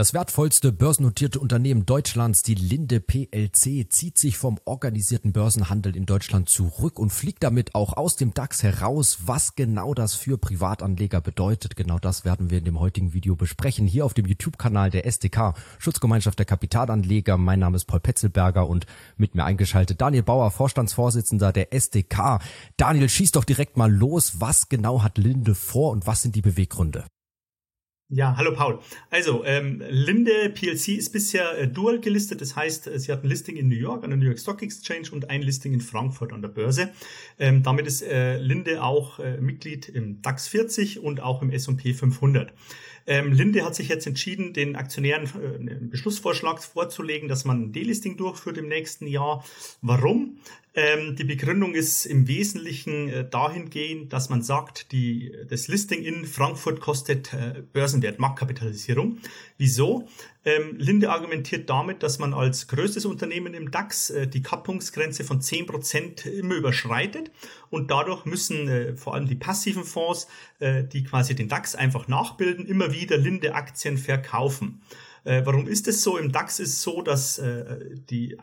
Das wertvollste börsennotierte Unternehmen Deutschlands, die Linde PLC, zieht sich vom organisierten Börsenhandel in Deutschland zurück und fliegt damit auch aus dem DAX heraus. Was genau das für Privatanleger bedeutet, genau das werden wir in dem heutigen Video besprechen. Hier auf dem YouTube-Kanal der SDK, Schutzgemeinschaft der Kapitalanleger. Mein Name ist Paul Petzelberger und mit mir eingeschaltet Daniel Bauer, Vorstandsvorsitzender der SDK. Daniel, schieß doch direkt mal los. Was genau hat Linde vor und was sind die Beweggründe? Ja, hallo Paul. Also, ähm, Linde PLC ist bisher äh, dual gelistet. Das heißt, äh, sie hat ein Listing in New York an der New York Stock Exchange und ein Listing in Frankfurt an der Börse. Ähm, damit ist äh, Linde auch äh, Mitglied im DAX 40 und auch im S&P 500. Ähm, Linde hat sich jetzt entschieden, den Aktionären äh, einen Beschlussvorschlag vorzulegen, dass man ein Delisting durchführt im nächsten Jahr. Warum? Ähm, die Begründung ist im Wesentlichen äh, dahingehend, dass man sagt, die, das Listing in Frankfurt kostet äh, Börsenwert, Marktkapitalisierung. Wieso? Ähm, Linde argumentiert damit, dass man als größtes Unternehmen im DAX äh, die Kappungsgrenze von 10% immer überschreitet und dadurch müssen äh, vor allem die passiven Fonds, äh, die quasi den DAX einfach nachbilden, immer wieder Linde-Aktien verkaufen. Äh, warum ist es so? Im DAX ist es so, dass äh, die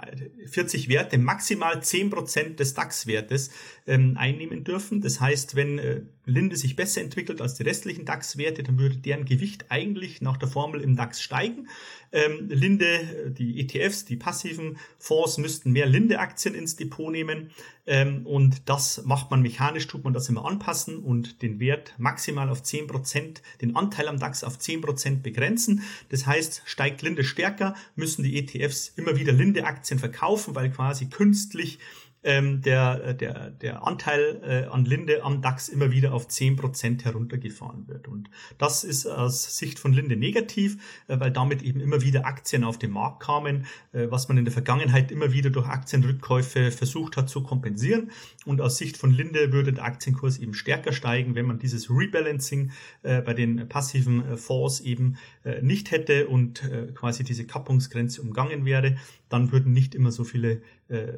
40 Werte maximal 10% des DAX-Wertes ähm, einnehmen dürfen. Das heißt, wenn äh, Linde sich besser entwickelt als die restlichen DAX-Werte, dann würde deren Gewicht eigentlich nach der Formel im DAX steigen. Ähm, Linde, die ETFs, die passiven Fonds müssten mehr Linde-Aktien ins Depot nehmen. Ähm, und das macht man mechanisch, tut man das immer anpassen und den Wert maximal auf 10%, den Anteil am DAX auf 10% begrenzen. Das heißt, steigt Linde stärker, müssen die ETFs immer wieder Linde-Aktien verkaufen, weil quasi künstlich ähm, der, der, der Anteil äh, an Linde am DAX immer wieder auf zehn Prozent heruntergefahren wird. Und das ist aus Sicht von Linde negativ, äh, weil damit eben immer wieder Aktien auf den Markt kamen, äh, was man in der Vergangenheit immer wieder durch Aktienrückkäufe versucht hat zu kompensieren. Und aus Sicht von Linde würde der Aktienkurs eben stärker steigen, wenn man dieses Rebalancing äh, bei den passiven äh, Fonds eben äh, nicht hätte und äh, quasi diese Kappungsgrenze umgangen wäre, dann würden nicht immer so viele äh,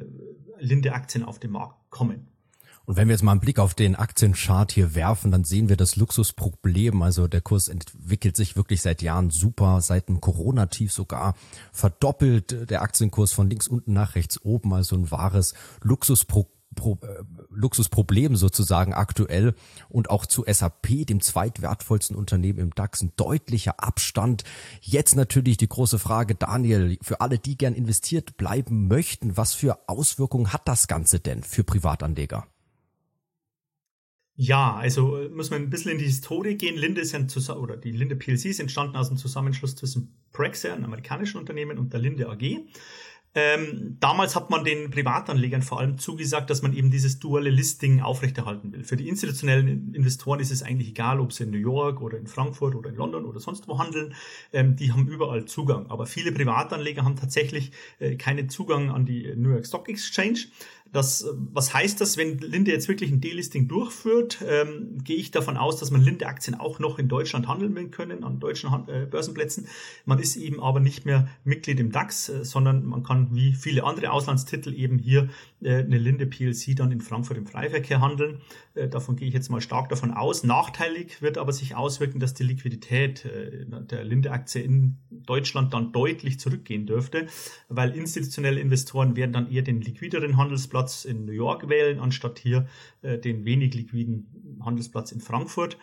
Linde-Aktien auf den Markt kommen. Und wenn wir jetzt mal einen Blick auf den Aktienchart hier werfen, dann sehen wir das Luxusproblem. Also der Kurs entwickelt sich wirklich seit Jahren super, seit dem Corona-Tief sogar verdoppelt der Aktienkurs von links unten nach rechts oben. Also ein wahres Luxusproblem Pro, äh, Luxusproblem sozusagen aktuell und auch zu SAP, dem zweitwertvollsten Unternehmen im DAX, ein deutlicher Abstand. Jetzt natürlich die große Frage, Daniel, für alle, die gern investiert bleiben möchten, was für Auswirkungen hat das Ganze denn für Privatanleger? Ja, also äh, muss man ein bisschen in die Historie gehen. Linde Zusammen oder die Linde PLC ist entstanden aus einem Zusammenschluss zwischen Praxair, einem amerikanischen Unternehmen, und der Linde AG. Ähm, damals hat man den Privatanlegern vor allem zugesagt, dass man eben dieses duale Listing aufrechterhalten will. Für die institutionellen Investoren ist es eigentlich egal, ob sie in New York oder in Frankfurt oder in London oder sonst wo handeln. Ähm, die haben überall Zugang. Aber viele Privatanleger haben tatsächlich äh, keinen Zugang an die New York Stock Exchange. Das, was heißt das, wenn Linde jetzt wirklich ein Delisting durchführt? Ähm, gehe ich davon aus, dass man Linde-Aktien auch noch in Deutschland handeln können, an deutschen äh, Börsenplätzen. Man ist eben aber nicht mehr Mitglied im DAX, äh, sondern man kann wie viele andere Auslandstitel eben hier äh, eine Linde PLC dann in Frankfurt im Freiverkehr handeln. Äh, davon gehe ich jetzt mal stark davon aus. Nachteilig wird aber sich auswirken, dass die Liquidität äh, der Linde-Aktie in Deutschland dann deutlich zurückgehen dürfte, weil institutionelle Investoren werden dann eher den liquideren Handelsplatz Handelsplatz in New York wählen, anstatt hier äh, den wenig liquiden Handelsplatz in Frankfurt.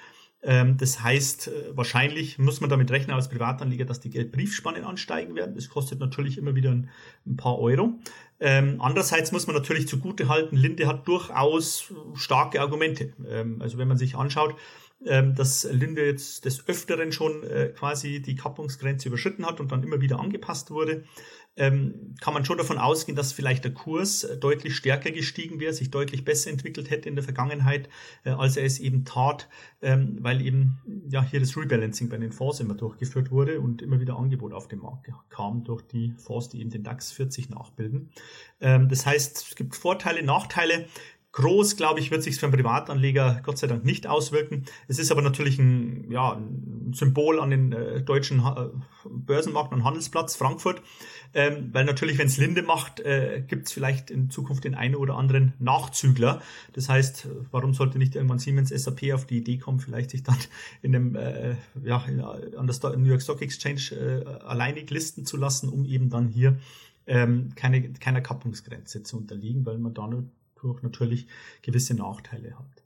Ähm, das heißt, äh, wahrscheinlich muss man damit rechnen als Privatanleger, dass die Geldbriefspannen ansteigen werden. Das kostet natürlich immer wieder ein, ein paar Euro. Ähm, andererseits muss man natürlich zugute halten, Linde hat durchaus starke Argumente. Ähm, also wenn man sich anschaut, ähm, dass Linde jetzt des Öfteren schon äh, quasi die Kappungsgrenze überschritten hat und dann immer wieder angepasst wurde, ähm, kann man schon davon ausgehen, dass vielleicht der Kurs äh, deutlich stärker gestiegen wäre, sich deutlich besser entwickelt hätte in der Vergangenheit, äh, als er es eben tat, ähm, weil eben ja hier das Rebalancing bei den Fonds immer durchgeführt wurde und immer wieder Angebot auf den Markt kam durch die Fonds, die eben den DAX 40 nachbilden. Ähm, das heißt, es gibt Vorteile, Nachteile groß, glaube ich, wird sich für einen Privatanleger Gott sei Dank nicht auswirken. Es ist aber natürlich ein, ja, ein Symbol an den äh, deutschen ha Börsenmarkt und Handelsplatz Frankfurt, ähm, weil natürlich, wenn es Linde macht, äh, gibt es vielleicht in Zukunft den einen oder anderen Nachzügler. Das heißt, warum sollte nicht irgendwann Siemens SAP auf die Idee kommen, vielleicht sich dann in einem, äh, ja, an der New York Stock Exchange äh, alleinig listen zu lassen, um eben dann hier ähm, keine, keiner Kappungsgrenze zu unterliegen, weil man dadurch natürlich gewisse Nachteile hat.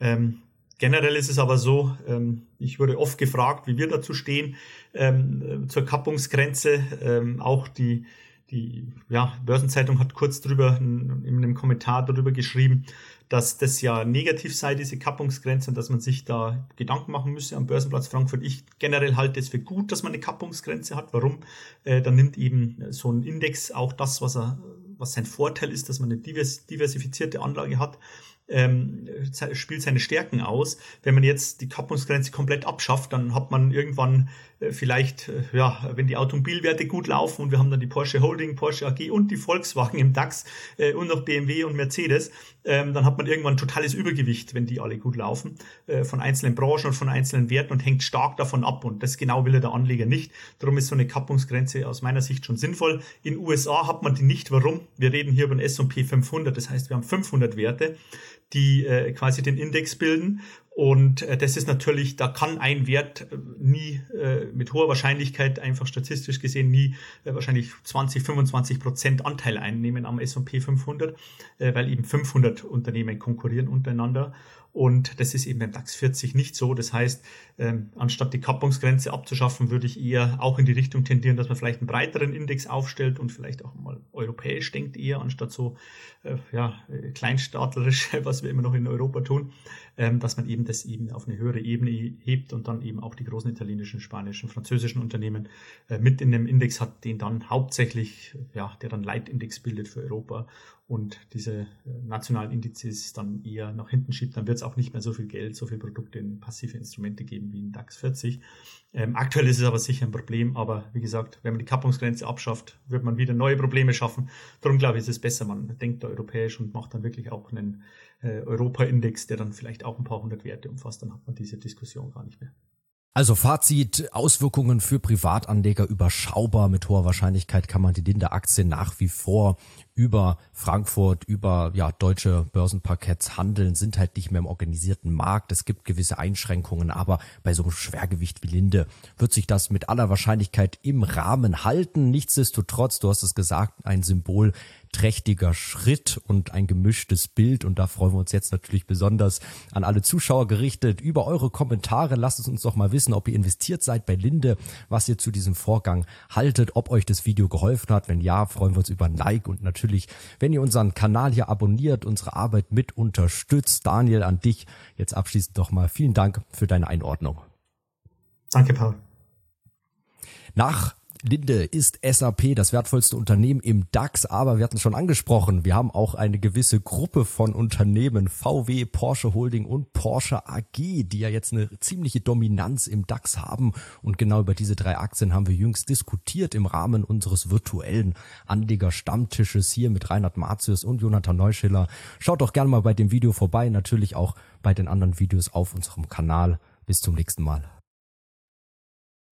Ähm, generell ist es aber so, ähm, ich wurde oft gefragt, wie wir dazu stehen ähm, zur Kappungsgrenze. Ähm, auch die, die ja, Börsenzeitung hat kurz drüber in, in einem Kommentar darüber geschrieben, dass das ja negativ sei, diese Kappungsgrenze, und dass man sich da Gedanken machen müsse am Börsenplatz Frankfurt. Ich generell halte es für gut, dass man eine Kappungsgrenze hat. Warum? Äh, dann nimmt eben so ein Index auch das, was er, was sein Vorteil ist, dass man eine diversifizierte Anlage hat ähm, spielt seine Stärken aus. Wenn man jetzt die Kappungsgrenze komplett abschafft, dann hat man irgendwann äh, vielleicht, äh, ja, wenn die Automobilwerte gut laufen und wir haben dann die Porsche Holding, Porsche AG und die Volkswagen im DAX äh, und noch BMW und Mercedes, ähm, dann hat man irgendwann totales Übergewicht, wenn die alle gut laufen, äh, von einzelnen Branchen und von einzelnen Werten und hängt stark davon ab. Und das genau will der Anleger nicht. Darum ist so eine Kappungsgrenze aus meiner Sicht schon sinnvoll. In USA hat man die nicht. Warum? Wir reden hier über den S&P 500. Das heißt, wir haben 500 Werte die äh, quasi den Index bilden. Und äh, das ist natürlich, da kann ein Wert äh, nie äh, mit hoher Wahrscheinlichkeit, einfach statistisch gesehen, nie äh, wahrscheinlich 20, 25 Prozent Anteil einnehmen am S&P 500, äh, weil eben 500 Unternehmen konkurrieren untereinander. Und das ist eben beim DAX 40 nicht so. Das heißt, ähm, anstatt die Kappungsgrenze abzuschaffen, würde ich eher auch in die Richtung tendieren, dass man vielleicht einen breiteren Index aufstellt und vielleicht auch mal europäisch denkt eher, anstatt so äh, ja, kleinstaatlerisch, was wir immer noch in Europa tun, ähm, dass man eben das eben auf eine höhere Ebene hebt und dann eben auch die großen italienischen, spanischen, französischen Unternehmen äh, mit in dem Index hat, den dann hauptsächlich, ja, der dann Leitindex bildet für Europa und diese äh, nationalen Indizes dann eher nach hinten schiebt, dann wird es auch nicht mehr so viel Geld, so viel Produkte in passive Instrumente geben wie in DAX 40. Ähm, aktuell ist es aber sicher ein Problem, aber wie gesagt, wenn man die Kappungsgrenze abschafft, wird man wieder neue Probleme schaffen. Darum glaube ich, ist es besser, man denkt da europäisch und macht dann wirklich auch einen äh, Europa-Index, der dann vielleicht auch ein paar hundert Werte umfasst, dann hat man diese Diskussion gar nicht mehr. Also Fazit, Auswirkungen für Privatanleger überschaubar. Mit hoher Wahrscheinlichkeit kann man die Linde-Aktie nach wie vor über Frankfurt, über ja, deutsche Börsenparketts handeln, sind halt nicht mehr im organisierten Markt. Es gibt gewisse Einschränkungen, aber bei so einem Schwergewicht wie Linde wird sich das mit aller Wahrscheinlichkeit im Rahmen halten. Nichtsdestotrotz, du hast es gesagt, ein Symbol trächtiger Schritt und ein gemischtes Bild. Und da freuen wir uns jetzt natürlich besonders an alle Zuschauer gerichtet über eure Kommentare. Lasst es uns doch mal wissen, ob ihr investiert seid bei Linde, was ihr zu diesem Vorgang haltet, ob euch das Video geholfen hat. Wenn ja, freuen wir uns über ein Like und natürlich, wenn ihr unseren Kanal hier abonniert, unsere Arbeit mit unterstützt. Daniel, an dich jetzt abschließend doch mal vielen Dank für deine Einordnung. Danke, Paul. Nach Linde ist SAP das wertvollste Unternehmen im DAX, aber wir hatten es schon angesprochen, wir haben auch eine gewisse Gruppe von Unternehmen, VW, Porsche Holding und Porsche AG, die ja jetzt eine ziemliche Dominanz im DAX haben. Und genau über diese drei Aktien haben wir jüngst diskutiert im Rahmen unseres virtuellen Anleger-Stammtisches hier mit Reinhard Marzius und Jonathan Neuschiller. Schaut doch gerne mal bei dem Video vorbei, natürlich auch bei den anderen Videos auf unserem Kanal. Bis zum nächsten Mal.